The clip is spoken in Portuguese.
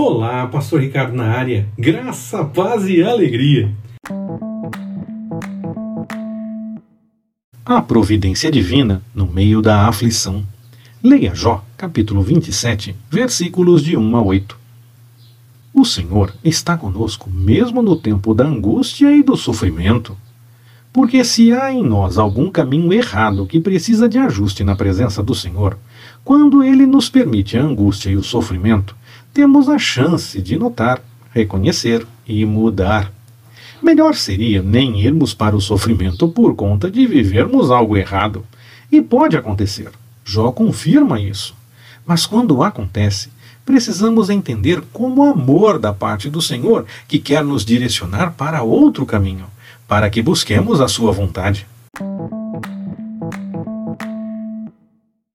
Olá, Pastor Ricardo na área. Graça, paz e alegria. A providência divina no meio da aflição. Leia Jó, capítulo 27, versículos de 1 a 8. O Senhor está conosco mesmo no tempo da angústia e do sofrimento. Porque se há em nós algum caminho errado que precisa de ajuste na presença do Senhor, quando Ele nos permite a angústia e o sofrimento, temos a chance de notar, reconhecer e mudar. Melhor seria nem irmos para o sofrimento por conta de vivermos algo errado. E pode acontecer. Jó confirma isso. Mas quando acontece, precisamos entender como amor da parte do Senhor que quer nos direcionar para outro caminho, para que busquemos a sua vontade.